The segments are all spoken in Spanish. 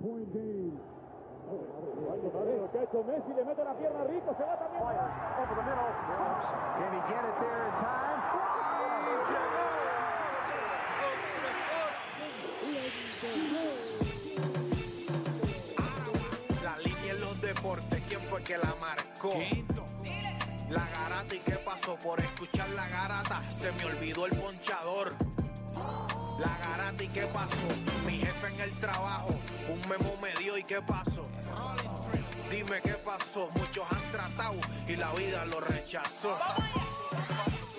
point game. Lo que ha hecho Messi, le mete la pierna Rico, se va también. Over the middle. Can he get it there in time? La línea en los deportes, ¿quién fue que la marcó? La garata y qué pasó por escuchar la garata, se me olvidó el ponchador. La garata y qué pasó, mi jefe en el trabajo, un memo me dio y qué pasó. Dime qué pasó, muchos han tratado y la vida lo rechazó.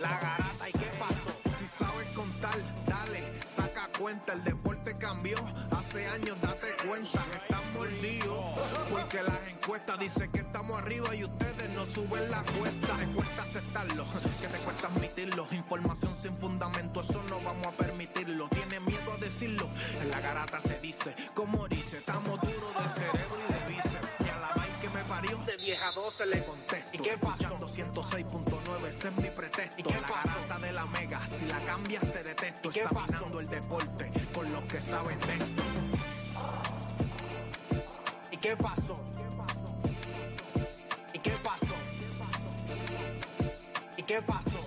La garata y qué pasó, si sabes contar, cuenta, el deporte cambió, hace años date cuenta, están mordidos, porque las encuestas dicen que estamos arriba y ustedes no suben la cuesta, te cuesta aceptarlo, que te cuesta admitirlo, información sin fundamento, eso no vamos a permitirlo, tiene miedo a decirlo, en la garata se dice, como dice, estamos duros de cerebro y de bíceps, y a la vaina que me parió, de vieja 12 le contesto, ¿y qué pasó? 106.9, ese es mi pretexto, ¿y qué la garata de la mega, si la cambias te detesto, ¿Y qué examinando el deporte con los que saben de esto. ¿Y qué pasó? ¿Y qué pasó? ¿Y qué pasó? La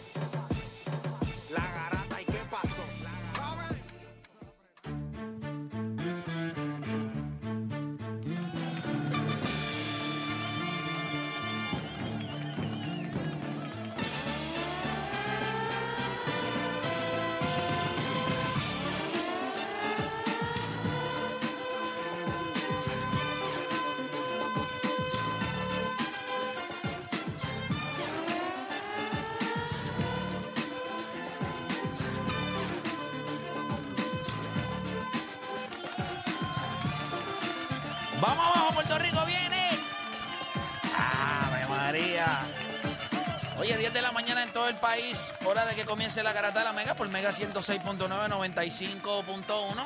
país. Hora de que comience la garata de la Mega por Mega 106.9, 95.1.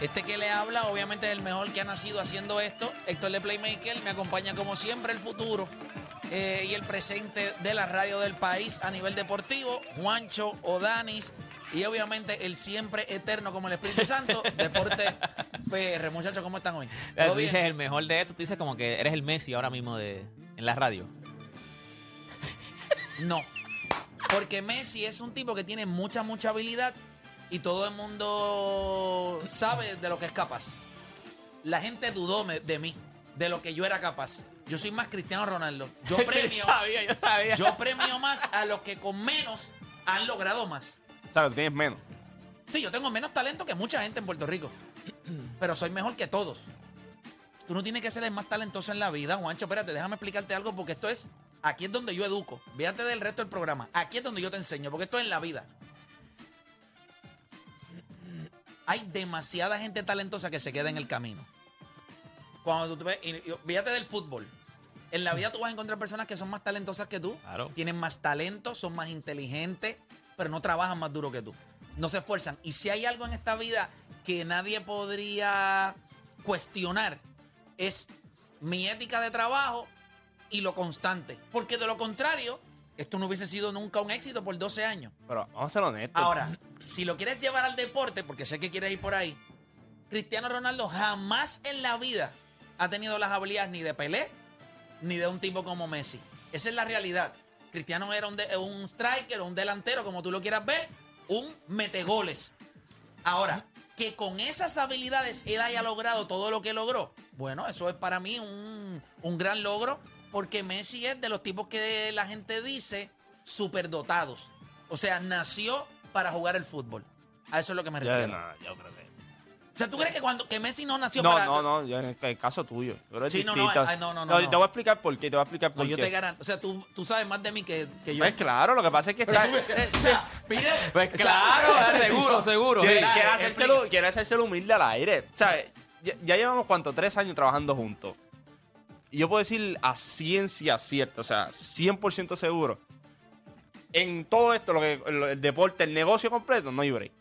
Este que le habla, obviamente, es el mejor que ha nacido haciendo esto. Héctor de Playmaker me acompaña como siempre el futuro eh, y el presente de la radio del país a nivel deportivo. Juancho Odanis y obviamente el siempre eterno como el Espíritu Santo. Deporte PR. Muchachos, ¿cómo están hoy? Tú dices el mejor de esto, tú dices como que eres el Messi ahora mismo de, en la radio. No. Porque Messi es un tipo que tiene mucha, mucha habilidad y todo el mundo sabe de lo que es capaz. La gente dudó me- de mí, de lo que yo era capaz. Yo soy más Cristiano Ronaldo. Yo premio, yo sabía, yo sabía. yo premio más a los que con menos han logrado más. O sea, tú tienes menos. Sí, yo tengo menos talento que mucha gente en Puerto Rico. Pero soy mejor que todos. Tú no tienes que ser el más talentoso en la vida, Juancho. Espérate, déjame explicarte algo porque esto es. Aquí es donde yo educo. Véate del resto del programa. Aquí es donde yo te enseño, porque esto es en la vida. Hay demasiada gente talentosa que se queda en el camino. Cuando tú te ves, y- y- fíjate del fútbol. En la vida tú vas a encontrar personas que son más talentosas que tú, Claro. tienen más talento, son más inteligentes, pero no trabajan más duro que tú. No se esfuerzan. Y si hay algo en esta vida que nadie podría cuestionar, es mi ética de trabajo y lo constante. Porque de lo contrario, esto no hubiese sido nunca un éxito por 12 años. Pero vamos a ser honestos. Ahora, si lo quieres llevar al deporte, porque sé que quieres ir por ahí, Cristiano Ronaldo jamás en la vida ha tenido las habilidades ni de Pelé ni de un tipo como Messi. Esa es la realidad. Cristiano era un, de- un striker, un delantero, como tú lo quieras ver, un metegoles. Ahora, que con esas habilidades él haya logrado todo lo que logró, bueno, eso es para mí un, un gran logro, porque Messi es de los tipos que la gente dice superdotados. O sea, nació para jugar el fútbol. A eso es lo que me Ya, refiero. no, yo creo que. O sea, ¿tú crees que cuando que Messi no nació No, para no, no, yo en el caso tuyo. Yo creo que es Sí, no, no, ay, no, no, no, no. Te voy a explicar por qué, te voy a explicar No, por yo qué. te garantizo. O sea, tú, tú sabes más de mí que, que yo. Pues claro, lo que pasa es que está. o sea, pide- Pues o sea, claro, seguro, seguro. quiere, Mira, quiere hacérselo, quiere hacérselo humilde al aire. O sea, ya, ya llevamos cuánto, tres años trabajando juntos. Y yo puedo decir a ciencia cierta, o sea, 100% seguro. En todo esto, lo que, lo- el deporte, el negocio completo, no hay break.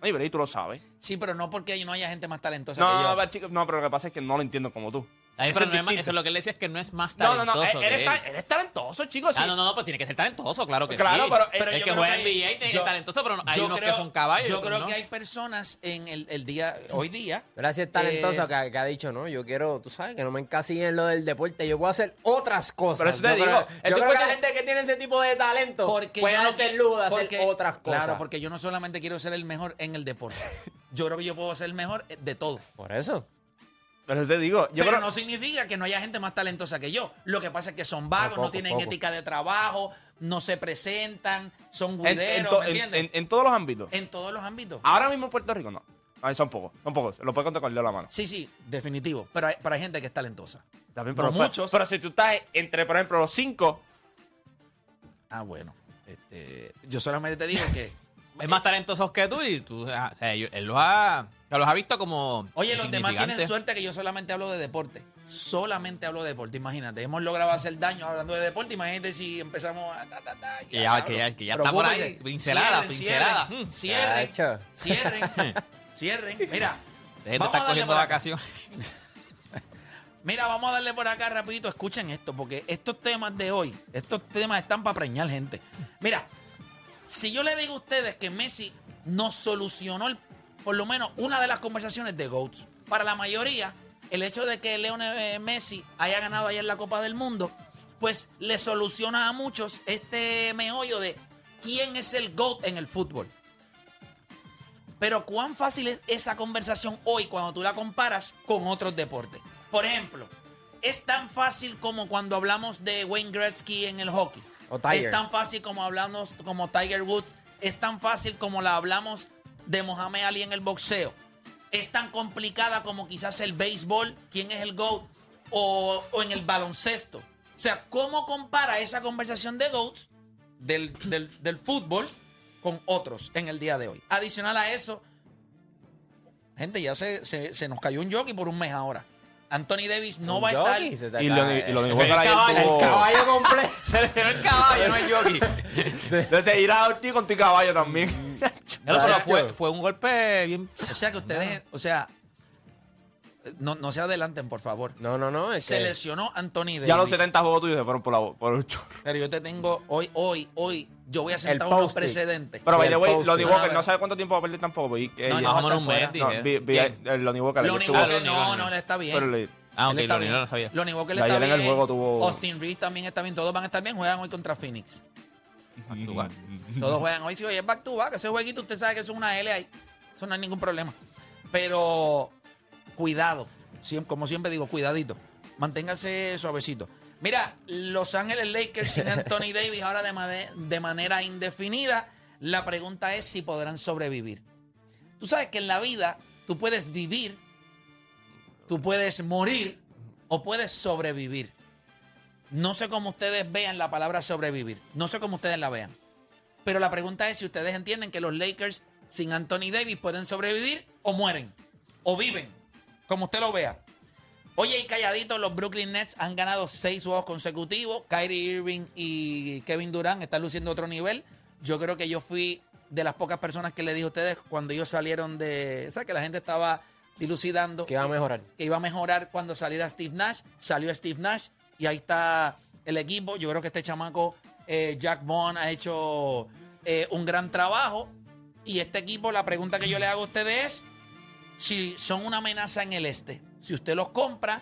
No hay break, tú lo sabes. Sí, pero no porque no haya gente más talentosa No, que yo. no, pero lo que pasa es que no lo entiendo como tú. Eso pero es no es eso es lo que él decía es que no es más No, no, talentoso. no. que Él, él. está- él es talentoso, chicos. Ah, no, no, no, pues tiene que ser talentoso, claro que Claro, sí. pero- Pero el yo que creo juega en hay- NBA tiene que yo- ser talentoso, pero no- hay unos creo- que son caballos. Yo creo no. que hay personas en el, el día, hoy día. Pero si es talentoso eh, que, que ha dicho, no, yo quiero, tú sabes, que no me encasillen en lo del deporte, yo puedo hacer otras cosas. Pero eso te yo digo, creo, yo creo que la gente que tiene ese tipo de talento Porque puede yo no hacer de hacer otras cosas. Claro, porque yo no solamente quiero ser el mejor en el deporte. Yo creo que yo puedo ser el mejor de todo. Por eso. Pero te digo, yo Pero creo. no significa que no haya gente más talentosa que yo. Lo que pasa es que son vagos, poco, no tienen poco. ética de trabajo, no se presentan, son guideros, to- ¿me en- entiendes? en- en todos los ámbitos. En todos los ámbitos. Ahora mismo en Puerto Rico no. Ahí son pocos, son pocos. Lo puedes contar con el dedo de la mano. Sí, sí, definitivo. Pero hay, pero hay gente que es talentosa. También, No pero- muchos. Pero si tú estás entre, por ejemplo, los cinco, Ah, bueno. Este, yo solamente te digo que. Es más talentoso que tú y tú, o sea, él los ha, los ha visto como. Oye, los demás tienen suerte que yo solamente hablo de deporte. Solamente hablo de deporte, imagínate. Hemos logrado hacer daño hablando de deporte. Imagínate si empezamos a. ta, ta, ta, Que ya- que ya- que ya está por ahí, pincelada, Cierren, pincelada. Cierren, Mm. cierren, cierren, cierren. Mira, Dejen de estar cogiendo vacaciones. Mira, vamos a darle por acá rapidito. Escuchen esto, porque estos temas de hoy, estos temas están para preñar gente. Mira, si yo le digo a ustedes que Messi nos solucionó por lo menos una de las conversaciones de GOATs, para la mayoría, el hecho de que Leonel Messi haya ganado ayer la Copa del Mundo, pues le soluciona a muchos este meollo de quién es el GOAT en el fútbol. Pero cuán fácil es esa conversación hoy cuando tú la comparas con otros deportes. Por ejemplo, es tan fácil como cuando hablamos de Wayne Gretzky en el hockey. Es tan fácil como hablamos como Tiger Woods. Es tan fácil como la hablamos de Mohamed Ali en el boxeo. Es tan complicada como quizás el béisbol, quién es el GOAT, o, en el baloncesto. O sea, ¿cómo compara esa conversación de GOAT del, del- del fútbol con otros en el día de hoy? Adicional a eso, gente, ya se, se- se nos cayó un jockey por un mes ahora. Anthony Davis no va a estar. jockey, se y lo, y lo El mismo que ayer caballo, el Caballo completo. Se lesionó el caballo, no el jockey. Entonces ir a ti con tu caballo también. No, pero fue, fue un golpe bien. O sea que ustedes, o sea, no, no se adelanten, por favor. No, no, no, es Se que... lesionó Anthony Davis. ya los 70 juegos tuyos se fueron por, la, por el chorro. Pero yo te tengo hoy, hoy, hoy, yo voy a sentar El unos precedentes. Pero, Y by the way. Lonnie No, no, Walker no. no sabe cuánto tiempo va a perder tampoco. que No, no, Más o menos está un mes, dije. no, Lonnie Walker. no, Walker. no, él está bien. Pero le- Ah, ok, Lonnie no lo sabía. Lonnie Walker Ayer está en bien. el juego tuvo- Austin Reeves también está bien. Todos van a estar bien. Juegan hoy contra Phoenix. Todos juegan hoy. Si hoy es back to back, ese jueguito usted sabe que es una L ahí. Eso no hay ningún problema. Pero cuidado. Como siempre digo, cuidadito. Manténgase suavecito. Mira, Los Ángeles Lakers sin Anthony Davis ahora de manera indefinida. La pregunta es si podrán sobrevivir. Tú sabes que en la vida tú puedes vivir, tú puedes morir o puedes sobrevivir. No sé cómo ustedes vean la palabra sobrevivir. No sé cómo ustedes la vean. Pero la pregunta es si ustedes entienden que los Lakers sin Anthony Davis pueden sobrevivir o mueren. O viven. Como usted lo vea. Oye, y calladito, los Brooklyn Nets han ganado seis juegos consecutivos. Kyrie Irving y Kevin Durant están luciendo otro nivel. Yo creo que yo fui de las pocas personas que le dije a ustedes cuando ellos salieron de... ¿Sabes? Que la gente estaba dilucidando Que va a mejorar. que iba a mejorar cuando saliera Steve Nash. Salió Steve Nash y ahí está el equipo. Yo creo que este chamaco, eh, Jack Bond, ha hecho eh, un gran trabajo. Y este equipo, la pregunta que yo le hago a ustedes es si son una amenaza en el este. Si usted los compra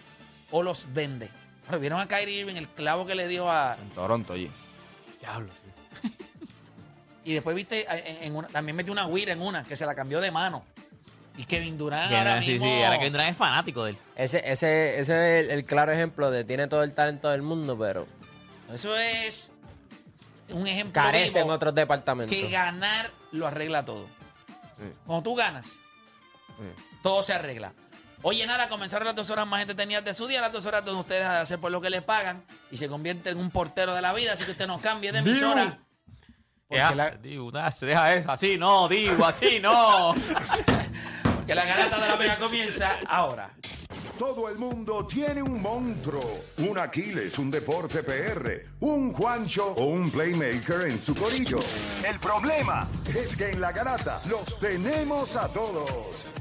o los vende. Pero vieron a Kyrie Irving, el clavo que le dio a... En Toronto, oye. Diablo, sí. Y después, viste, en, en una- también metió una Wira en una, que se la cambió de mano. Y Kevin Durant ahora no, sí, mismo... sí, ahora que Durant es fanático de él. Ese, ese, ese es el, el claro ejemplo de tiene todo el talento del mundo, pero Eso es un ejemplo carece en otros departamentos. que ganar lo arregla todo. Sí. Cuando tú ganas, todo se arregla. Oye, nada, comenzaron las dos horas más entretenidas de su día, las dos horas donde ustedes van a hacer por lo que les pagan y se convierte en un portero de la vida, así que usted no cambie de emisora. Porque la, deja eso. Así no, digo, así no. porque la garata de la Vega comienza ahora. Todo el mundo tiene un monstruo, un Aquiles, un deporte PR, un Juancho o un playmaker en su corillo. El problema es que en la garata los tenemos a todos.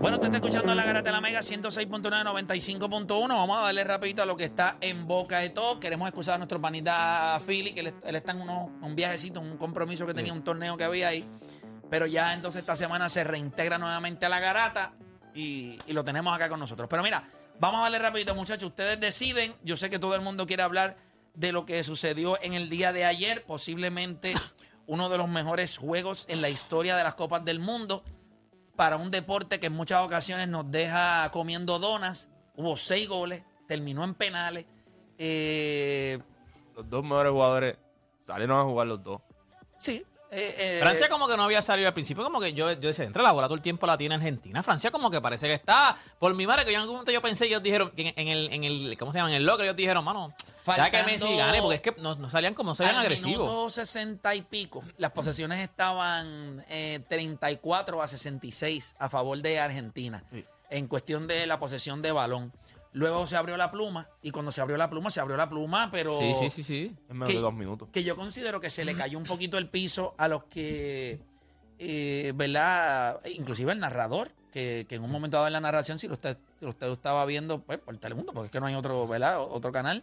Bueno, usted está escuchando la Garata de la Mega 106.9, 95.1. Vamos a darle rapidito a lo que está en boca de todos. Queremos excusar a nuestro panita Philly, que él, él está en uno- un viajecito, un compromiso que tenía, un torneo que había ahí. Pero ya entonces esta semana se reintegra nuevamente a la Garata y, y lo tenemos acá con nosotros. Pero mira, vamos a darle rapidito, muchachos. Ustedes deciden. Yo sé que todo el mundo quiere hablar de lo que sucedió en el día de ayer. Posiblemente uno de los mejores juegos en la historia de las Copas del Mundo para un deporte que en muchas ocasiones nos deja comiendo donas. Hubo seis goles, terminó en penales. Eh, Los dos mejores jugadores salieron a jugar los dos. sí. Eh, eh, Francia como que no había salido al principio, como que yo, yo decía, entre la bola todo el tiempo la tiene Argentina. Francia como que parece que está, por mi madre, que yo en algún momento yo pensé, ellos dijeron, en, en el, en el, ¿cómo se llama? En el locker ellos dijeron, mano, ya que Messi gane, porque es que no, no salían como, no salían al agresivos. minuto 60 y pico, las posesiones estaban eh, 34 a 66 a favor de Argentina en cuestión de la posesión de balón. Luego se abrió la pluma y cuando se abrió la pluma, se abrió la pluma, pero... Sí, sí, sí, sí. En menos que, de dos minutos. que yo considero que se le cayó un poquito el piso a los que, eh, ¿verdad? Inclusive el narrador, que, que en un momento dado en la narración, si lo usted, si usted lo estaba viendo pues, por Telemundo, porque es que no hay otro, ¿verdad? Otro canal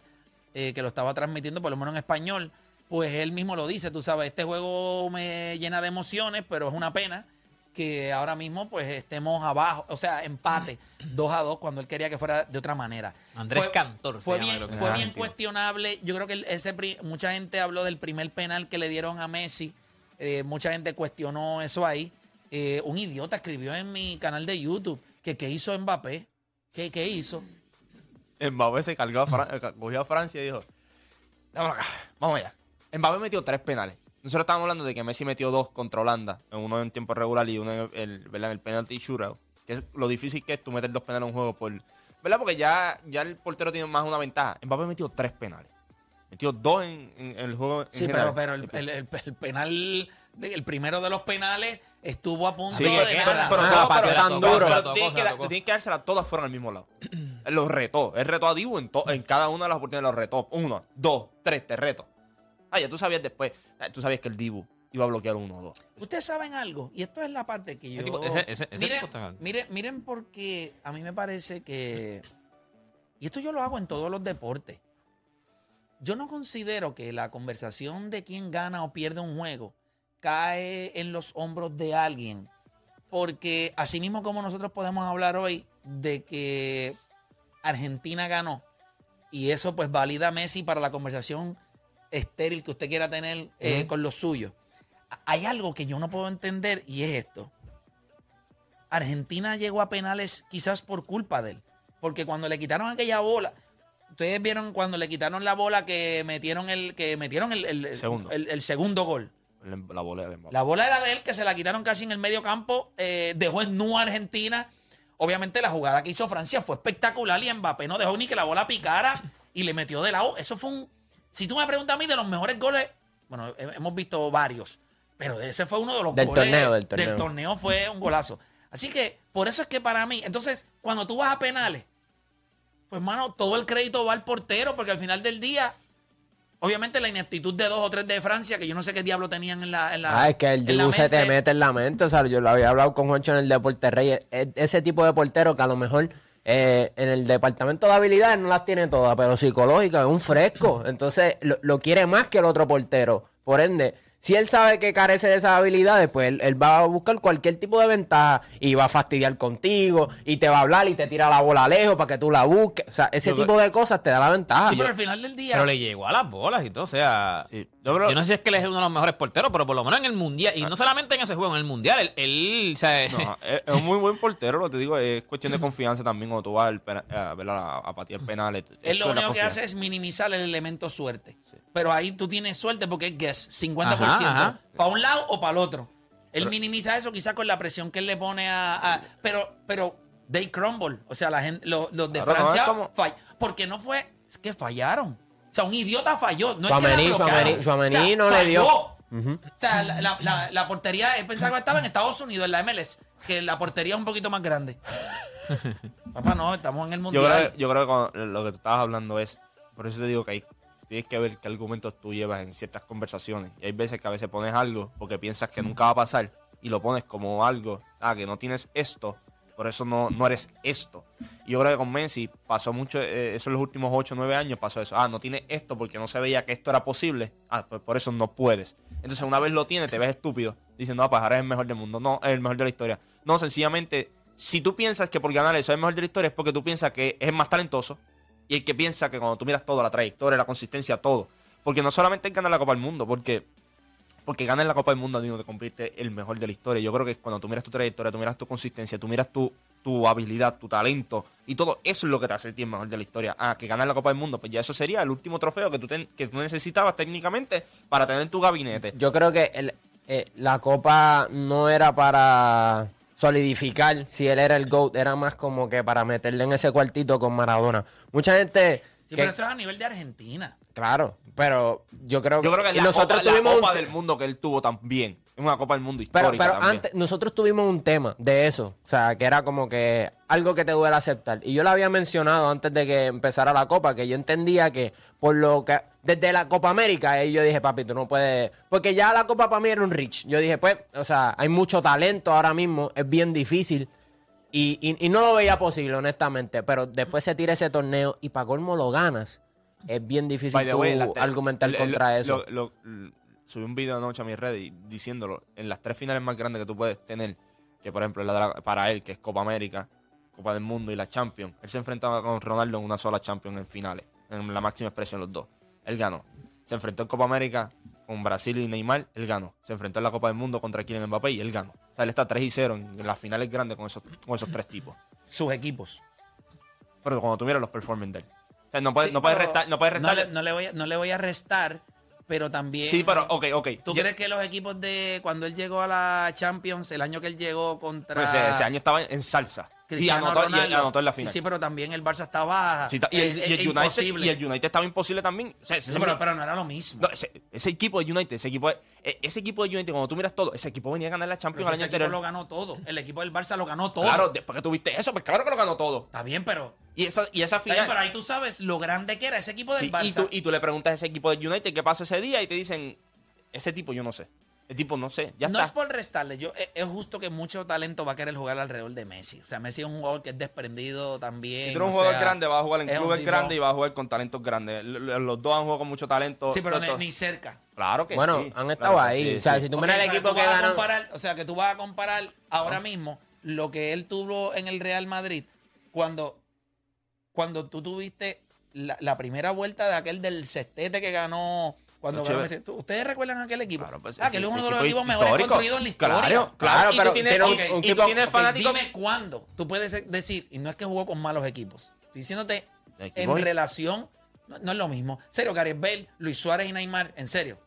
eh, que lo estaba transmitiendo, por lo menos en español, pues él mismo lo dice, tú sabes, este juego me llena de emociones, pero es una pena que ahora mismo pues estemos abajo, o sea, empate, 2 a 2, cuando él quería que fuera de otra manera. Andrés Fue- Cantor Fue bien, lo que fue bien cuestionable. Yo creo que ese mucha gente habló del primer penal que le dieron a Messi. Eh, mucha gente cuestionó eso ahí. Eh, un idiota escribió en mi canal de YouTube que qué hizo Mbappé. ¿Qué, qué hizo? Mbappé se cargó a, Fran- eh, cogió a Francia y dijo, vamos allá. Mbappé metió tres penales. Nosotros estábamos hablando de que Messi metió dos contra Holanda, en uno en tiempo regular y uno en el, ¿verdad? en el penalty shootout. Que es lo difícil que es tú meter dos penales en un juego por... ¿Verdad? Porque ya, ya el portero tiene más una ventaja. Mbappé metió tres penales. Metió dos en, en- en el juego en Sí, general. pero, pero el, el- el- el penal, de- el primero de los penales estuvo a punto Sí, de pero, nada. pero, Ah, pero- pasó pero- tan pero- duro. pero tú tienes que, tienes que dárselas todas fueron al mismo lado. Él los retó. Él retó a Dibu en, to- en cada una de las oportunidades. Los retó. Uno, dos, tres, te reto. Ah, ya tú sabías después. ah, Tú sabías que el Dibu iba a bloquear uno o dos. Ustedes saben algo, y esto es la parte que yo. tipo- ese- ese- ese miren, tipo miren, miren, porque a mí me parece que. Y esto yo lo hago en todos los deportes. Yo no considero que la conversación de quién gana o pierde un juego cae en los hombros de alguien. Porque así mismo como nosotros podemos hablar hoy de que Argentina ganó, y eso pues valida a Messi para la conversación estéril que usted quiera tener eh, con los suyos. Hay algo que yo no puedo entender y es esto. Argentina llegó a penales quizás por culpa de él. Porque cuando le quitaron aquella bola, ustedes vieron cuando le quitaron la bola que metieron el, que metieron el, Segundo. el- el segundo gol. La de Mbappé. La bola era de él, que se la quitaron casi en el medio campo. eh, dejó en nu a Argentina. Obviamente la jugada que hizo Francia fue espectacular y Mbappé no dejó ni que la bola picara y le metió de lado. Eso fue un... Si tú me preguntas a mí de los mejores goles, bueno, he- hemos visto varios, pero ese fue uno de los Del goles torneo, del torneo. torneo fue un golazo. Así que por eso es que para mí, entonces, cuando tú vas a penales, pues mano, todo el crédito va al portero porque al final del día... Obviamente la ineptitud de dos o tres de Francia, que yo no sé qué diablo tenían en la... En la Ah, es que el Dibu se te mete en la mente. O sea, yo lo había hablado con Juancho en el Deporte Rey. Es ese tipo de portero que a lo mejor eh, en el departamento de habilidades no las tiene todas, pero psicológica es un fresco. Entonces lo, lo quiere más que el otro portero. Por ende, si él sabe que carece de esas habilidades, pues él, él va a buscar cualquier tipo de ventaja y va a fastidiar contigo y te va a hablar y te tira la bola lejos para que tú la busques. O sea, ese Yo tipo de cosas te da la ventaja. Sí, pero al final del día. Pero le llegó a las bolas y todo, o sea... Sí, yo no sé si es que él es uno de los mejores porteros, pero por lo menos en el Mundial, y no solamente en ese juego, en el Mundial, él, él, o sea, No, es, es un muy buen portero, lo que te digo, es cuestión de confianza también cuando tú vas a, ver a, a patear penales. Él lo único que hace es minimizar el elemento suerte. Pero ahí tú tienes suerte porque es guess, 50%. Ajá, ajá. Para un lado o para el otro. Él minimiza eso quizás con la presión que él le pone a... a- pero, pero they crumble. O sea, la gente, los, los de Claro, no, Francia fall- Porque no fue Es que fallaron. O sea, un idiota falló. No Tchouaméni, es que no le dio. falló. O sea, la, la- la- la portería, él pensaba que estaba en Estados Unidos, en la MLS, que la portería es un poquito más grande. Papá, no, estamos en el Yo mundial. creo, yo creo que cuando- lo que tú estabas hablando es, por eso te digo que hay, tienes que ver qué argumentos tú llevas en ciertas conversaciones. Y hay veces que a veces pones algo porque piensas que nunca va a pasar y lo pones como algo, ah, que no tienes esto, por eso no, no eres esto. Y yo creo que con Messi pasó mucho, eh, eso en los últimos 8 o 9 años pasó eso, ah, no tiene esto porque no se veía que esto era posible, ah, pues por eso no puedes. Entonces una vez lo tienes, te ves estúpido, diciendo, ah, pues ahora es el mejor del mundo, no, es el mejor de la historia. No, sencillamente, si tú piensas que por ganar eso es el mejor de la historia es porque tú piensas que es más talentoso y el que piensa que cuando tú miras todo, la trayectoria, la consistencia, todo. Porque no solamente ganar la Copa del Mundo, porque, porque ganar la Copa del Mundo no te convierte el mejor de la historia. Yo creo que cuando tú miras tu trayectoria, tú miras tu consistencia, tú miras tu, tu habilidad, tu talento y todo eso es lo que te hace el mejor de la historia. Ah, que ganar la Copa del Mundo, pues ya eso sería el último trofeo que tú, que tú necesitabas técnicamente para tener en tu gabinete. Yo creo que el- eh, la copa no era para solidificar si él era el GOAT, era más como que para meterle en ese cuartito con Maradona. Mucha gente... Sí, que- pero eso es a nivel de Argentina. Claro, pero yo creo que... Yo creo que y la, nosotros Copa, la tuvimos Copa te- del Mundo que él tuvo también. Es una Copa del Mundo Pero, histórica pero también. antes, nosotros tuvimos un tema de eso. O sea, que era como que algo que te duele aceptar. Y yo lo había mencionado antes de que empezara la Copa, que yo entendía que por lo que. Desde la Copa América, eh, yo dije, papi, tú no puedes. Porque ya la Copa para mí era un rich. Yo dije, pues, o sea, hay mucho talento ahora mismo, es bien difícil. Y, y- y no lo veía posible, honestamente. Pero después se tira ese torneo y para colmo lo ganas. Es bien difícil tú way, te- argumentar el- contra eso. lo- subí un video anoche a mi red y- diciéndolo. En las tres finales más grandes que tú puedes tener, que por ejemplo es la para él, que es Copa América, Copa del Mundo y la Champions, él se enfrentaba con Ronaldo en una sola Champions en finales, en la máxima expresión los dos. Él ganó. Se enfrentó en Copa América con Brasil y Neymar, él ganó. Se enfrentó en la Copa del Mundo contra Kylian Mbappé y él ganó. O sea, él está 3 y 0 en, las finales grandes con esos, con esos tres tipos. Sus equipos. Pero cuando miras los performances de él. O sea, no puedes, Sí, no puedes pero restar, no restarle- le, no le voy a, no le voy a restar, pero también. Sí, pero ok, ok. ¿Tú crees que los equipos de cuando él llegó a la Champions, el año que él llegó contra Pues ese, ese año estaba en salsa. Y Cristiano y anotó en la final. Sí, sí, pero también el Barça. Sí, ta- y, el, Es- y el es United, imposible. y el United estaba imposible también. O sea, ese, Sí, pero, pero no era lo mismo. no, ese- ese equipo de United, ese equipo, de- e- ese equipo de United, cuando tú miras todo, ese equipo venía a ganar la Champions el año equipo anterior. lo ganó todo. El equipo del Barça lo ganó todo. Claro, después que tuviste eso, pues claro que lo ganó todo. Está bien, pero. Y esa, y esa final. pero ahí tú sabes lo grande que era ese equipo del sí, Barça. y, tú, y tú le preguntas a ese equipo de United qué pasó ese día y te dicen, ese tipo yo no sé. El tipo no sé, ya no está. es por restarle, yo es, es justo que mucho talento va a querer jugar alrededor de Messi. O sea, Messi es un jugador que es desprendido también. Si tú eres un jugador sea, grande, vas a jugar en clubes tipo- grandes y vas a jugar con talentos grandes. Los dos han jugado con mucho talento. Sí, pero ni, ni cerca. Claro que Bueno, sí. han claro estado ahí. sí, o sea, sí. si tú Ok, miras el equipo que ganó. comparar- o sea, que tú vas a comparar ahora mismo lo que él tuvo en el Real Madrid cuando, cuando tú tuviste la, la primera vuelta de aquel del sextete que ganó cuando No. ¿Tú- ¿Ustedes recuerdan aquel equipo? Claro, pues, ah, que él es uno de los equipo equipos mejores histórico. construidos en la historia. Claro, claro, y pero tú tiene, tienes y, un- y tú equipo- tienes Ok, fanáticos. dime cuándo tú puedes decir, y no es que jugó con malos equipos, estoy diciéndote en relación, no, no es lo mismo. Serio, Gareth Bale, Luis Suárez y Neymar, en serio.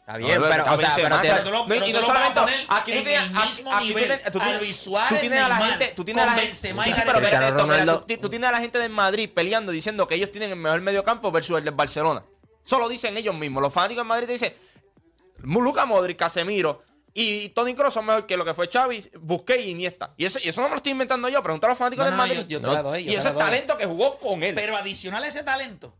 Está bien, No, pero, o sea, pero tú lo- No, y tú no solamente poner aquí tú en tienes aquí- mismo aquí tú nivel tienes- tú a Luis tú Suárez, tienes a la Neymar, gente tú tienes a la gente sí pero mira, tú, tú tienes a la gente del Madrid peleando diciendo que ellos tienen el mejor mediocampo versus el del Barcelona solo dicen ellos mismos los fanáticos del Madrid dicen Luka Modric Casemiro y Toni Kroos son mejor que lo que fue Xavi, Busquets y Iniesta. Y eso, y eso no me lo estoy inventando yo. Preguntar a los fanáticos No, del no, Madrid. yo- yo doy, y ese talento que jugó con él. Pero adicional a ese talento,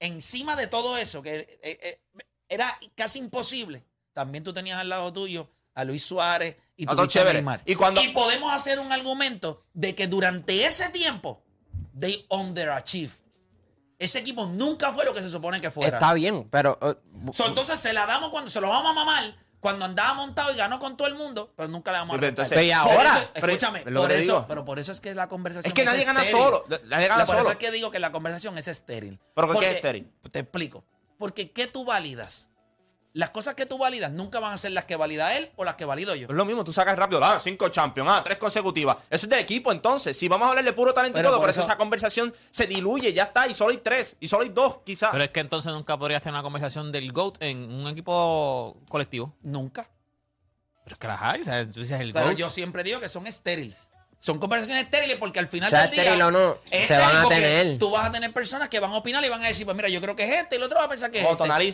encima de todo eso, que eh, eh, era casi imposible, también tú tenías al lado tuyo a Luis Suárez y Ah, chévere. Neymar. Y cuando- podemos hacer un argumento de que durante ese tiempo, they underachieve. Ese equipo nunca fue lo que se supone que fuera. Está bien, pero. eh, So, entonces se la damos cuando se lo vamos a mamar, cuando andaba montado y ganó con todo el mundo, pero nunca le vamos Sí, a pero entonces- Pero ¿y Por ahora? eso- Pero- escúchame, lo por eso, digo. pero por eso es que la conversación es que nadie gana estéril. solo. Nadie gana Por solo. eso es que digo que la conversación es estéril. ¿Pero por qué Porque- es estéril? Te explico. Porque ¿qué tú validas? Las cosas que tú validas nunca van a ser las que valida él o las que valido yo. Es lo mismo, tú sacas rápido, ah, cinco champions, ah, tres consecutivas. Eso es del equipo, entonces. Si vamos a hablar de puro talento y Pero todo, por eso eso- esa conversación se diluye, ya está, y solo hay tres, y solo hay dos, quizás. Pero es que entonces nunca podrías tener una conversación del GOAT en un equipo colectivo. Nunca. Pero es que las hay, o sea, tú dices el Pero GOAT. yo siempre digo que son estériles son conversaciones estériles porque al final del día o no, se van a tener. Tú vas a tener personas que van a opinar y van a decir, pues mira, yo creo que es este y el otro va a pensar que es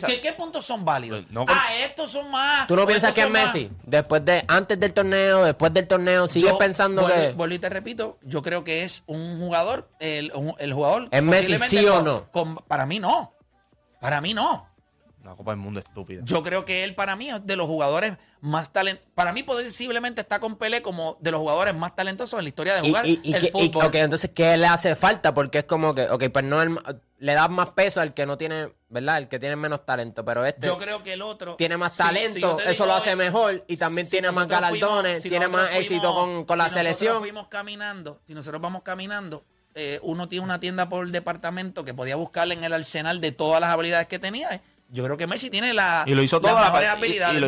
este. ¿Qué, puntos son válidos? Pues, no, pues, ah, estos son más. ¿Tú no pues, piensas que es Messi? Después de antes del torneo, después del torneo, sigues pensando vuelvo, que vuelvo y te repito, yo creo que es un jugador el, un, el jugador ¿Es Messi sí o no? Para mí no. Para mí no. La Copa del Mundo estúpida. Yo creo que él para mí es de los jugadores más talentosos. Para mí posiblemente está con Pelé como de los jugadores más talentosos en la historia de jugar y, el fútbol. ok, entonces, ¿qué le hace falta? Porque es como que, ok, pues no, el, le da más peso al que no tiene, ¿verdad? El que tiene menos talento, pero este... Yo creo que el otro... Tiene más talento, eso lo hace mejor y también tiene más galardones, tiene más éxito con, con la selección. Si fuimos caminando, si nosotros vamos caminando, eh, uno tiene una tienda por el departamento que podía buscarle en el arsenal de todas las habilidades que tenía. Eh. Yo creo que Messi tiene la y lo hizo la, y,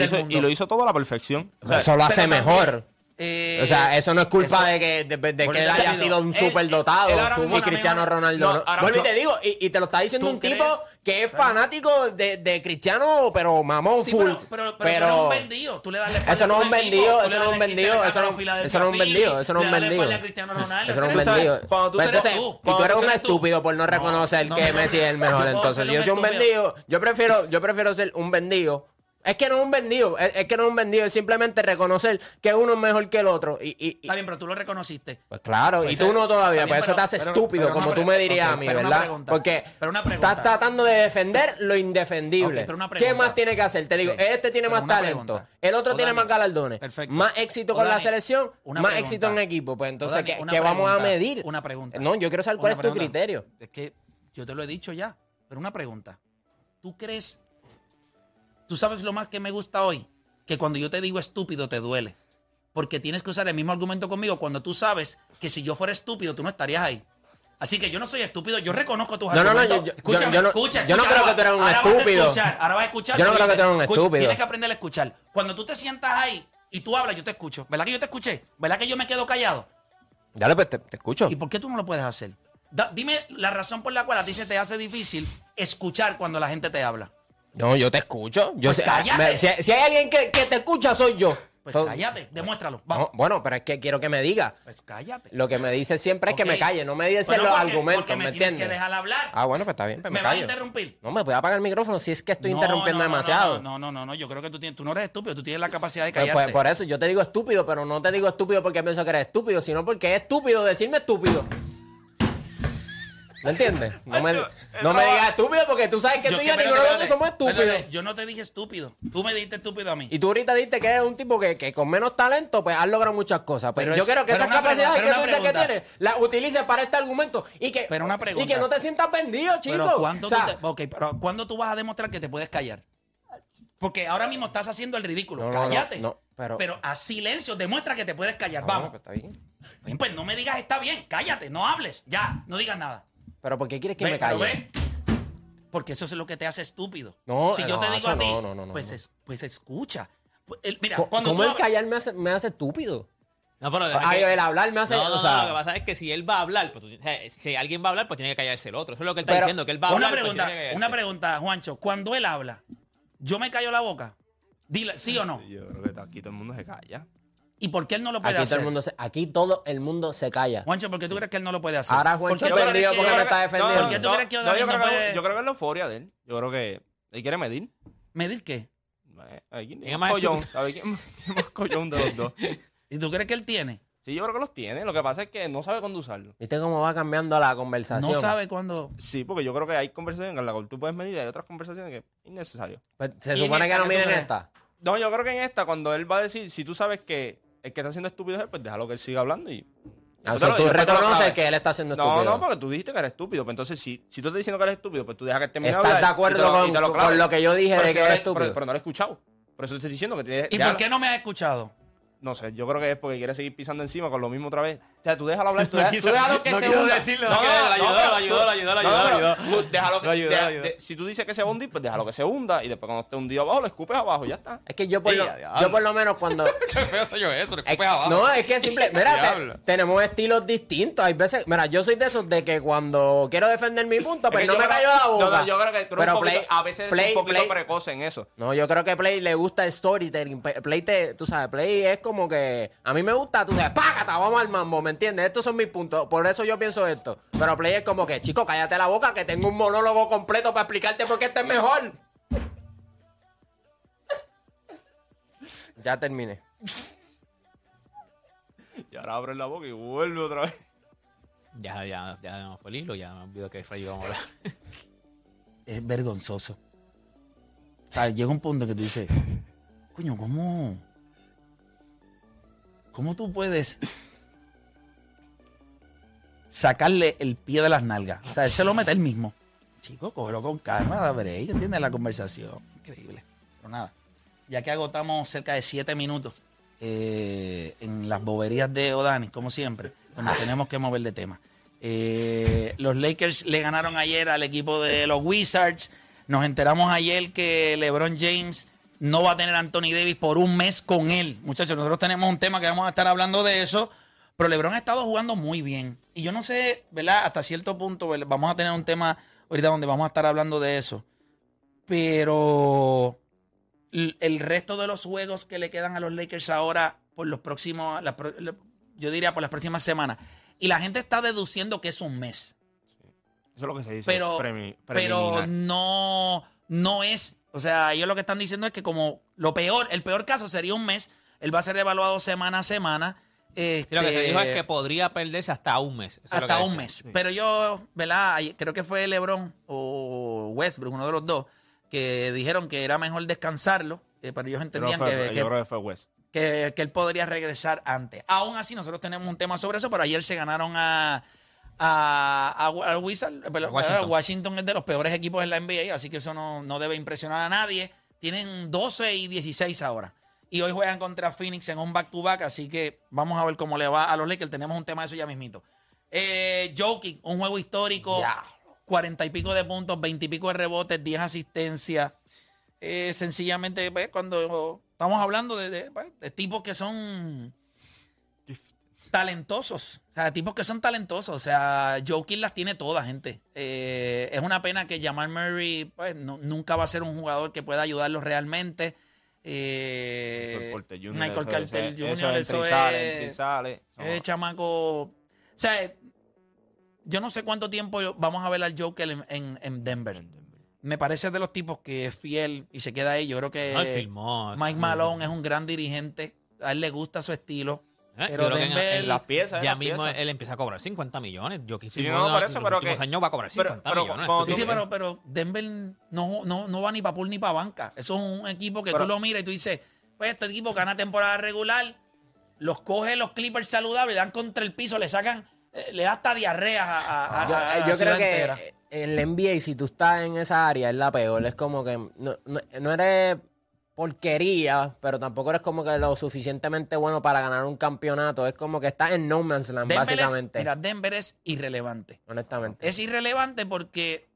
lo hizo, todo a la perfección. Eso lo hace mejor. O sea, eso no es culpa de que, de, que él haya sido un superdotado dotado tú y Cristiano Ronaldo. No. Vuelvo y te digo, y, te lo está diciendo un tipo que es fanático de, de, Cristiano, pero mamón full. Pero, pero, pero, pero un vendido. Eso no es un vendido, eso no es un vendido, eso no es un vendido, eso no es un vendido. Eso no es un vendido. Y tú eres un estúpido por no reconocer que Messi es el mejor. Entonces, yo soy un vendido. Yo prefiero ser un vendido es que no es un vendido, es, que no es un vendido, es simplemente reconocer que uno es mejor que el otro. Y, y. Está bien, pero tú lo reconociste. Pues claro, y pues tú eh, no todavía, pues eso te hace estúpido, como tú me dirías a mí, ¿verdad? Porque estás tratando de defender lo indefendible. ¿Qué más tiene que hacer? Te digo, este tiene más talento, el otro oh, tiene más galardones, perfecto. más éxito oh, con la selección, más éxito en equipo. Pues oh, entonces, ¿qué, ¿qué vamos a medir? Una pregunta. No, yo quiero saber cuál es tu criterio. Es que yo te lo he dicho ya, pero una pregunta. ¿Tú crees Tú sabes lo más que me gusta hoy, que cuando yo te digo estúpido te duele. Porque tienes que usar el mismo argumento conmigo cuando tú sabes que si yo fuera estúpido tú no estarías ahí. Así que yo no soy estúpido, yo reconozco tus no, argumentos. No, no, yo, escúchame, yo, yo, escucha, yo no creo que tú eres un estúpido. Ahora vas a escuchar. Yo no creo que tú eres un estúpido. Tienes que aprender a escuchar. Cuando tú te sientas ahí y tú hablas, yo te escucho. ¿Verdad que yo te escuché? ¿Verdad que yo me quedo callado? Dale, pues te, te escucho. ¿Y por qué tú no lo puedes hacer? Dime la razón por la cual a ti se te hace difícil escuchar cuando la gente te habla. No, yo te escucho. Pues cállate. Si, hay alguien que, que, te escucha, soy yo. Pues cállate, demuéstralo. Bueno, pero es que quiero que me diga. Pues cállate. Lo que me dice siempre es que me calle, no me dice bueno, los argumentos. Porque me, ¿me tienes entiendes? que dejar hablar. Ah, bueno, pues está bien. Pues me, me vas a interrumpir. No, me voy a apagar el micrófono si es que estoy interrumpiendo demasiado. No, no, no, no, Yo creo que tú, tienes, tú no eres estúpido, tú tienes la capacidad de callarte. Pues, pues por eso yo te digo estúpido, pero no te digo estúpido porque pienso que eres estúpido, sino porque es estúpido decirme estúpido. ¿Me entiendes? No me, digas estúpido porque tú sabes que yo tú y yo ninguno de somos estúpidos. Yo no te dije estúpido. Tú me dijiste estúpido a mí. Y tú ahorita dijiste que eres un tipo que, con menos talento pues has logrado muchas cosas. Pues, pero, yo es, quiero que esas capacidades que tú dices que tienes las utilices para este argumento y que, y que no te sientas vendido, chico. Pero ¿cuándo, tú pero ¿cuándo tú vas a demostrar que te puedes callar? Porque ahora mismo estás haciendo el ridículo. Cállate. No, pero, pero, a silencio demuestra que te puedes callar. Vamos. Pues, está bien. Pues, pues no me digas está bien. Cállate. No hables. Ya. No digas nada. Pero ¿por qué quieres que me calle? Porque eso es lo que te hace estúpido. No, si yo te digo a ti, no, no, no, pues, no. es- pues escucha. Pues, mira, cuando ¿Cómo tú el callar me hace, me hace estúpido? No, pero ah, el hablar me hace... No, no, lo que pasa es que si él va a hablar, pues, si alguien va a hablar, pues tiene que callarse el otro. Eso es lo que él está Pero- diciendo, que él va a una hablar. Pues, pregunta, una pregunta, Juancho. Cuando él habla, ¿yo me callo la boca? Dile, ¿sí o no? Aquí todo el mundo se calla. ¿Y por qué él no lo puede hacer? Aquí todo el mundo se calla. Juancho, ¿por qué tú crees que él no lo puede hacer? Ahora Juancho ¿Por perdido porque me está defendiendo. Yo, creo que, es la euforia de él. Yo creo que él quiere medir. ¿Medir qué? Collón. Quién más de los dos. ¿Y tú crees que él tiene? Sí, yo creo que los tiene. Lo que pasa es que no sabe cuándo usarlo. ¿Viste cómo va cambiando la conversación? No sabe cuándo. Sí, porque yo creo que hay conversaciones en las que tú puedes medir y hay otras conversaciones que es innecesario. Pues, ¿Se supone que no miren esta? No, yo creo que en esta, cuando él va a decir, si tú sabes que el que está haciendo estupideces, pues déjalo que él siga hablando y. Ah, o sea, tú reconoces que él está haciendo no, estúpido. No, no, porque tú dijiste que eres estúpido. Pero entonces, si, si tú estás diciendo que eres estúpido, pues tú dejas que él termine ¿Estás de acuerdo lo, con, lo con, lo que yo dije pero de si que eres estúpido? Pero, pero, no lo he escuchado. Por eso te estoy diciendo que... Te, ¿Y por qué no me has escuchado? No sé, yo creo que es porque quieres seguir pisando encima con lo mismo otra vez. O sea, tú déjalo hablar, tú, déjalo, déjalo que se hunda. No, no, no, si tú dices que se va a hundir, pues déjalo que se hunda y después cuando esté hundido abajo, lo escupes abajo, ya está. Es que yo por, lo, menos cuando... No, es que simple... Mira, tenemos estilos distintos. Hay veces... Mira, yo soy de esos de que cuando quiero defender mi punto, pues es que no me cayó la boca. No, yo creo que Play, a veces Play, es un poquito en eso. No, yo creo que Play le gusta el storytelling. Play te... Tú sabes, Play es como que... A mí me gusta, tú sabes, vamos al mambo, ¿me entiendes? Estos son mis puntos. Por eso yo pienso esto. Pero Play es como que, chico, cállate la boca, que tengo un monólogo completo para explicarte por qué este es mejor. Ya terminé. Y ahora abre la boca y vuelve otra vez. Ya, ya, ya fue el hilo, ya me olvidó que rayo vamos a hablar. es vergonzoso. O sea, llega un punto que tú dices, coño, ¿cómo? ¿Cómo tú puedes sacarle el pie de las nalgas? O sea, él se lo mete él mismo. Chico, cógelo con calma, da break, entiende la conversación. Increíble. Pero nada, ya que agotamos cerca de siete minutos eh, en las boberías de O'Dani, como siempre, nos tenemos que mover de tema. Eh, los Lakers le ganaron ayer al equipo de los Wizards. Nos enteramos ayer que LeBron James no va a tener a Anthony Davis por un mes con él. Muchachos, nosotros tenemos un tema que vamos a estar hablando de eso. Pero LeBron ha estado jugando muy bien. Y yo no sé, ¿verdad? Hasta cierto punto, ¿verdad? vamos a tener un tema ahorita donde vamos a estar hablando de eso. Pero el resto de los juegos que le quedan a los Lakers ahora por los próximos, yo diría por las próximas semanas. Y la gente está deduciendo que es un mes. Eso es lo que se dice. Pero, premi- pero no, no es. O sea, ellos lo que están diciendo es que como lo peor, el peor caso sería un mes. Él va a ser evaluado semana a semana. Lo que se Este, dijo es que podría perderse hasta un mes. Eso es lo hasta que un mes. Pero yo, ¿verdad? Creo que fue LeBron o Westbrook, uno de los dos, que dijeron que era mejor descansarlo. eh, pero ellos entendían que fue- que, yo que- creo que fue West. que, que él podría regresar antes. Aún así, nosotros tenemos un tema sobre eso, pero ayer se ganaron a, a, a, a Wizard. pero, Washington. Washington es de los peores equipos en la NBA, así que eso no, no debe impresionar a nadie. Tienen 12 y 16 ahora. Y hoy juegan contra Phoenix en un back-to-back, así que vamos a ver cómo le va a los Lakers. Tenemos un tema de eso ya mismito. Eh, Jokic, un juego histórico. Ya. 40 y pico de puntos, 20 y pico de rebotes, 10 asistencias. Eh, sencillamente, pues, cuando estamos hablando de, de, pues, de tipos que son talentosos. O sea, tipos que son talentosos. O sea, Jokic las tiene todas, gente. Eh, es una pena que Jamal Murray pues, no- nunca va a ser un jugador que pueda ayudarlos realmente. Eh, Jr., Michael eso- Carter Jr., eso y eso sale, entra y es... Ese chamaco. O sea, yo no sé cuánto tiempo vamos a ver al Joker en, en- en Denver. Me parece de los tipos que es fiel y se queda ahí. Yo creo que No, él filmó. Mike Malone es un gran dirigente. A él le gusta su estilo. Eh, Pero yo creo que en- Denver- en Las piezas, ya las mismo piezas. él empieza a cobrar 50 millones. Yo que Sí, no, en por los- eso, en pero últimos que- años va a cobrar pero- 50 pero millones. cuando Sí, pero, pero Denver no, no, no va ni para pool ni para banca. Eso es un equipo que Pero- tú lo miras y tú dices, pues este equipo gana temporada regular, los coge los Clippers saludables, le dan contra el piso, le sacan, eh, le da hasta diarrea a, a- a- Yo, a eh, yo creo que entera. el NBA, si tú estás en esa área, es la peor. Es como que no, no- no eres porquería, pero tampoco eres como que lo suficientemente bueno para ganar un campeonato. Es como que estás en no man's land, Denver es, básicamente. mira, Denver es irrelevante. honestamente. Es irrelevante porque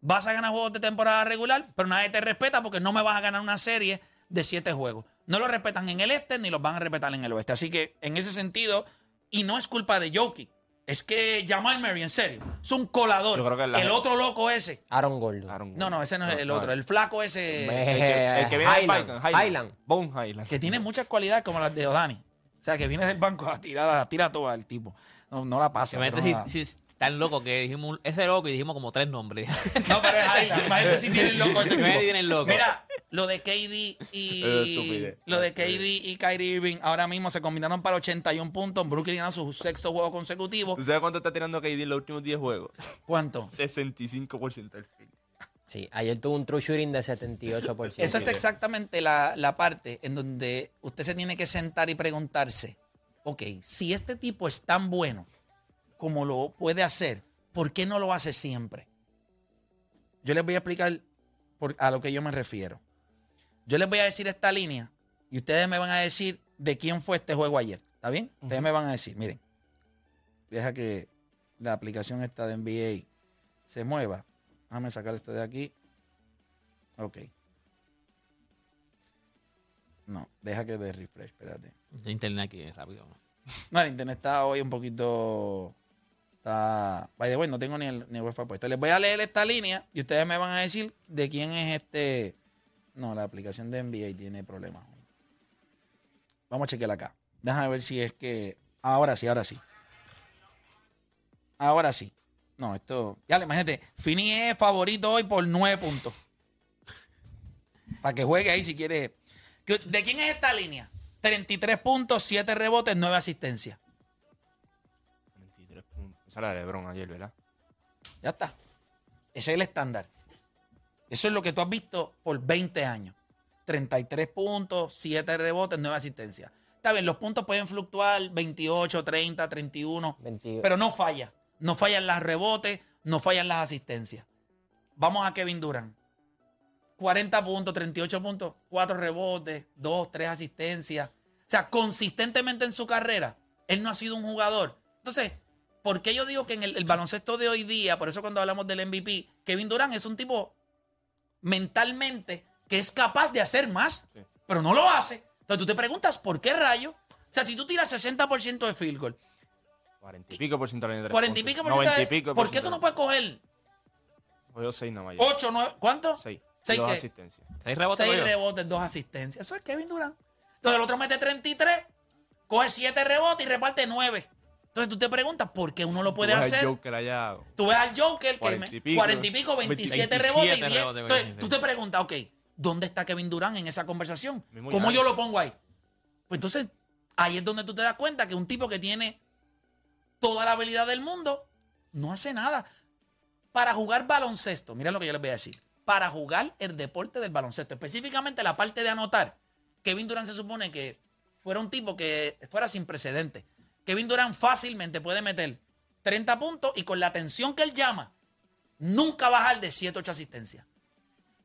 vas a ganar juegos de temporada regular, pero nadie te respeta porque no me vas a ganar una serie de siete juegos. No lo respetan en el este ni los van a respetar en el oeste. Así que en ese sentido, y no es culpa de Jokic, es que Jamal Murray, en serio, es un colador. Yo creo que la- el otro loco ese. Aaron Gordon. Aaron No, no, ese no es el no, otro. El flaco ese El que, el que viene del Highland, Python, Highland. Highland. Bone Highland. que tiene muchas cualidades como las de Odani. O sea, que viene del banco a tirar, a tirar todo al tipo. No, no la pasa. Imagínate pero no la- si, si es tan loco que dijimos ese loco y dijimos como tres nombres. No, pero es Highland. Imagínate si tiene el loco ese Imagínate tipo. si tiene el loco. Mira, lo de KD y. Lo de KD y Kyrie Irving ahora mismo se combinaron para 81 puntos. Brooklyn ganó su sexto juego consecutivo. ¿Tú sabes cuánto está tirando KD en los últimos 10 juegos? ¿Cuánto? 65% del field. Sí, ayer tuvo un true shooting de 78%. Eso es exactamente la, la parte en donde usted se tiene que sentar y preguntarse: ok, si este tipo es tan bueno como lo puede hacer, ¿por qué no lo hace siempre? Yo les voy a explicar por- a lo que yo me refiero. Yo les voy a decir esta línea y ustedes me van a decir de quién fue este juego ayer. ¿Está bien? Ustedes me van a decir, miren, deja que la aplicación esta de NBA se mueva. Déjame sacar esto de aquí. Ok. No, deja que de refresh, espérate. De internet aquí es rápido. No, el internet está hoy un poquito. Está. By the way, no tengo ni el, ni el wifi puesto. Les voy a leer esta línea y ustedes me van a decir de quién es este. No, la aplicación de NBA tiene problemas. Vamos a chequear acá. Déjame ver si es que Ahora sí, ahora sí. Ahora sí. No, esto. Ya, imagínate. Fini es favorito hoy por nueve puntos. Para que juegue ahí si quiere. ¿Qué- ¿De quién es esta línea? 33 puntos, 7 rebotes, 9 asistencias. 23 puntos. Esa era de LeBron ayer, ¿verdad? Ya está. Ese es el estándar. Eso es lo que tú has visto por 20 años. 33 puntos, 7 rebotes, 9 asistencias. Está bien, los puntos pueden fluctuar 28, 30, 31, 20. pero no falla. No fallan las rebotes, no fallan las asistencias. Vamos a Kevin Durant. 40 puntos, 38 puntos, 4 rebotes, 2, 3 asistencias. O sea, consistentemente en su carrera, él no ha sido un jugador. Entonces, ¿por qué yo digo que en el, el baloncesto de hoy día, por eso cuando hablamos del MVP, Kevin Durant es un tipo mentalmente que es capaz de hacer más, Sí. pero no lo hace. Entonces tú te preguntas, ¿por qué rayo? O sea, si tú tiras 60% de field goal, 40 y pico por ciento de la línea de tres 40 y pico por 90 y ciento de- pico ¿Por qué tú no puedes coger Cogió 6 nada más. 8, 9, ¿cuánto? 6. ¿Seis 2 qué? asistencias. Seis rebotes. 6 cogió. rebotes, 2 asistencias. Eso es Kevin Durant. Entonces el otro mete 33, coge 7 rebotes y reparte 9. Entonces tú te preguntas, ¿por qué uno lo puede Tú ves al hacer? Joker allá. Tú ves al Joker que 40 me- y pico, 40 y pico, 27 27 rebotes y 10. rebotes, Entonces 27. tú te preguntas, ok, ¿dónde está Kevin Durant en esa conversación? Mismo ¿Cómo yo lo pongo ahí? Pues entonces ahí es donde tú te das cuenta que un tipo que tiene toda la habilidad del mundo no hace nada. Para jugar baloncesto, mira lo que yo les voy a decir. Para jugar el deporte del baloncesto, específicamente la parte de anotar, Kevin Durant se supone que fuera un tipo que fuera sin precedentes. Kevin Durant fácilmente puede meter 30 puntos y con la atención que él llama, nunca bajar de 7 8 asistencias.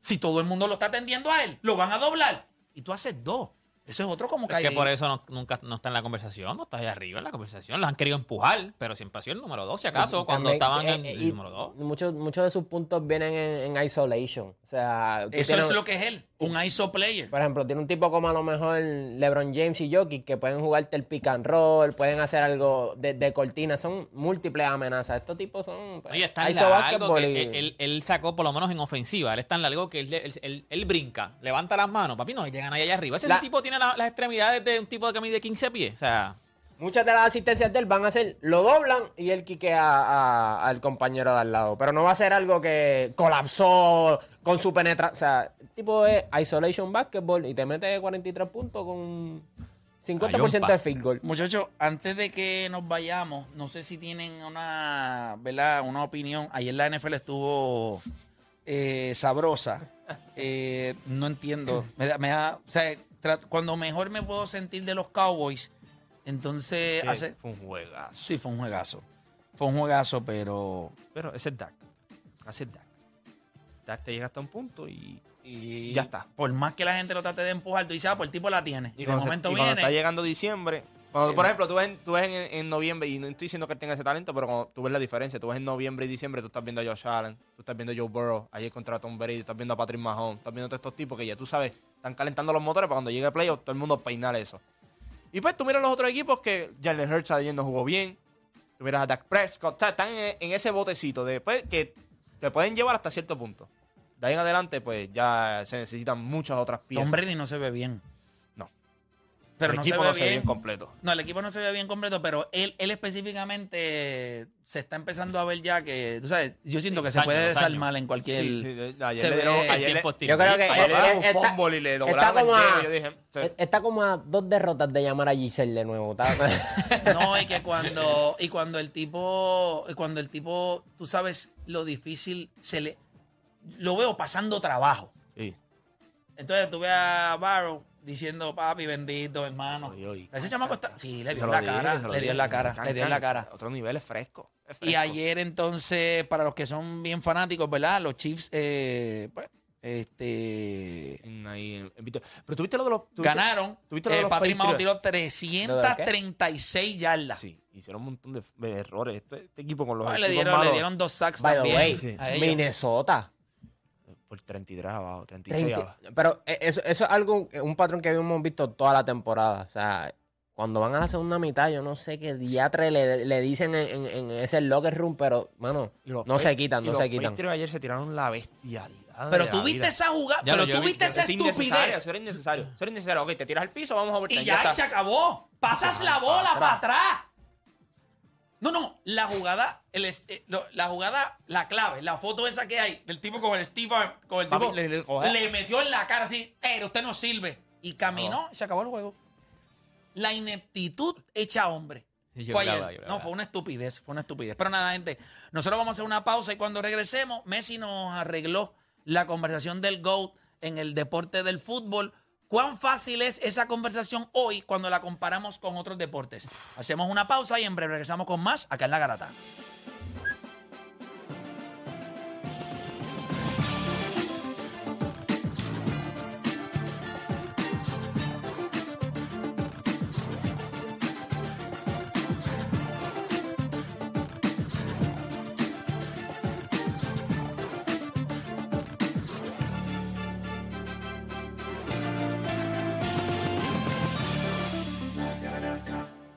Si todo el mundo lo está atendiendo a él, lo van a doblar. Y tú haces dos. Eso es otro como Es que por eso no, nunca no está en la conversación, no está ahí arriba en la conversación. Los han querido empujar, pero siempre ha sido el número dos, si acaso, cuando También, estaban en eh, el y número dos. Muchos, muchos de sus puntos vienen en, en isolation. O sea, Eso tienes- es lo que es él, un ISO player. Por ejemplo, tiene un tipo como a lo mejor LeBron James y Jokic que pueden jugarte el pick and roll, pueden hacer algo de, de cortina, son múltiples amenazas. Estos tipos son. pues, Oye, es tan ISO largo basketball que y- él, sacó, por lo menos en ofensiva, él es tan largo que él, él- él- él brinca, levanta las manos, papi, no le llegan ahí allá arriba. Ese La- tipo tiene la- las extremidades de un tipo de camino de 15 pies. O sea, Muchas de las asistencias de él van a ser, lo doblan y él quiquea a- al compañero de al lado. Pero no va a ser algo que colapsó con su penetración. O sea, el tipo es isolation basketball y te mete 43 puntos con 50% de field goal. Muchachos, antes de que nos vayamos, no sé si tienen una, ¿verdad? una opinión. Ayer la NFL estuvo eh, sabrosa. Eh, no entiendo. Me da- me da- o sea, cuando mejor me puedo sentir de los Cowboys, entonces hace... Fue un juegazo. Sí, fue un juegazo. Fue un juegazo, pero... Pero ese es Dak. Dak. Te llega hasta un punto y. Y Ya está. Por más que la gente lo trate de empujar, tú dices, ah, pues el tipo la tiene. Y, de cuando se- momento y cuando viene... está llegando diciembre. Cuando, por ejemplo, tú ves, tú ves en, en noviembre, y no estoy diciendo que él tenga ese talento, pero cuando tú ves la diferencia, tú ves en noviembre y diciembre, tú estás viendo a Josh Allen, tú estás viendo a Joe Burrow, ayer contra Tom Brady, estás viendo a Patrick Mahomes, estás viendo a todos estos tipos que ya tú sabes, están calentando los motores para cuando llegue el playoff, todo el mundo peinar eso. Y pues tú miras los otros equipos que Jalen Hurts ayer no jugó bien, tú miras a Dak Prescott, o sea, están en, en ese botecito de pues, que te pueden llevar hasta cierto punto. De ahí en adelante, pues ya se necesitan muchas otras piezas. Tom Brady no se ve bien. No. Pero el no equipo se ve no se ve bien. bien completo. No, el equipo no se ve bien completo, pero él, él específicamente se está empezando a ver ya que, tú sabes, yo siento que se años, puede desarmar en cualquier... Sí, sí, ayer se le dieron, ayer le- Yo creo que ayer le dieron un está- fumble y le está doblaron como a- Yo dije, sí. eh, Está como a dos derrotas de llamar a Giselle de nuevo. Está- No, y que cuando, y cuando el tipo, y cuando el tipo, tú sabes lo difícil, se le, lo veo pasando trabajo. Sí. Entonces tú ves a Barrow diciendo, papi, bendito, hermano. Oye, oye, Ese chamaco está, sí, le dio lo la dije, cara, le dio dije. en la cara, le dio en la cara. Otro nivel es fresco. es Y ayer entonces, para los que son bien fanáticos, ¿verdad? Los Chiefs, eh, pues, este, En ahí, en- en. Pero tuviste lo de los. tuviste- ganaron. ¿tuviste lo de Eh, los Patrick Mahomes tiró 336 yardas. Sí, hicieron un montón de, de errores. Este, este equipo con los Ay, le, dieron, le malos, dieron dos sacks By the también. way, Sí. Minnesota. Por 33 abajo, 36 30. abajo. Pero eh, eso, eso es algo, un patrón que hemos visto toda la temporada. O sea, cuando van a la segunda mitad, yo no sé qué diatre le, le dicen en, en- en ese locker room, pero, mano, no se quitan, no se quitan. Ayer se tiraron la bestialidad. Pero tú viste esa jugada, pero tú vi- viste esa estupidez. eso era innecesario. Eso era innecesario. Ok, te tiras al piso, vamos a ver. Y ya ahí se acabó. Pasas la bola para atrás. No, no, la jugada, el, eh, lo- la jugada, la clave, la foto esa que hay del tipo con el Steve Arm, con el Papi, tipo, le- le, le coge- metió en la cara así, pero usted no sirve. Y caminó y se acabó el juego. La ineptitud hecha hombre. Sí, yo Fue brava, ayer. yo brava. No, fue una estupidez, fue una estupidez. Pero nada, gente, nosotros vamos a hacer una pausa y cuando regresemos, Messi nos arregló la conversación del GOAT en el deporte del fútbol. ¿Cuán fácil es esa conversación hoy cuando la comparamos con otros deportes? Hacemos una pausa y en breve regresamos con más acá en La Garata.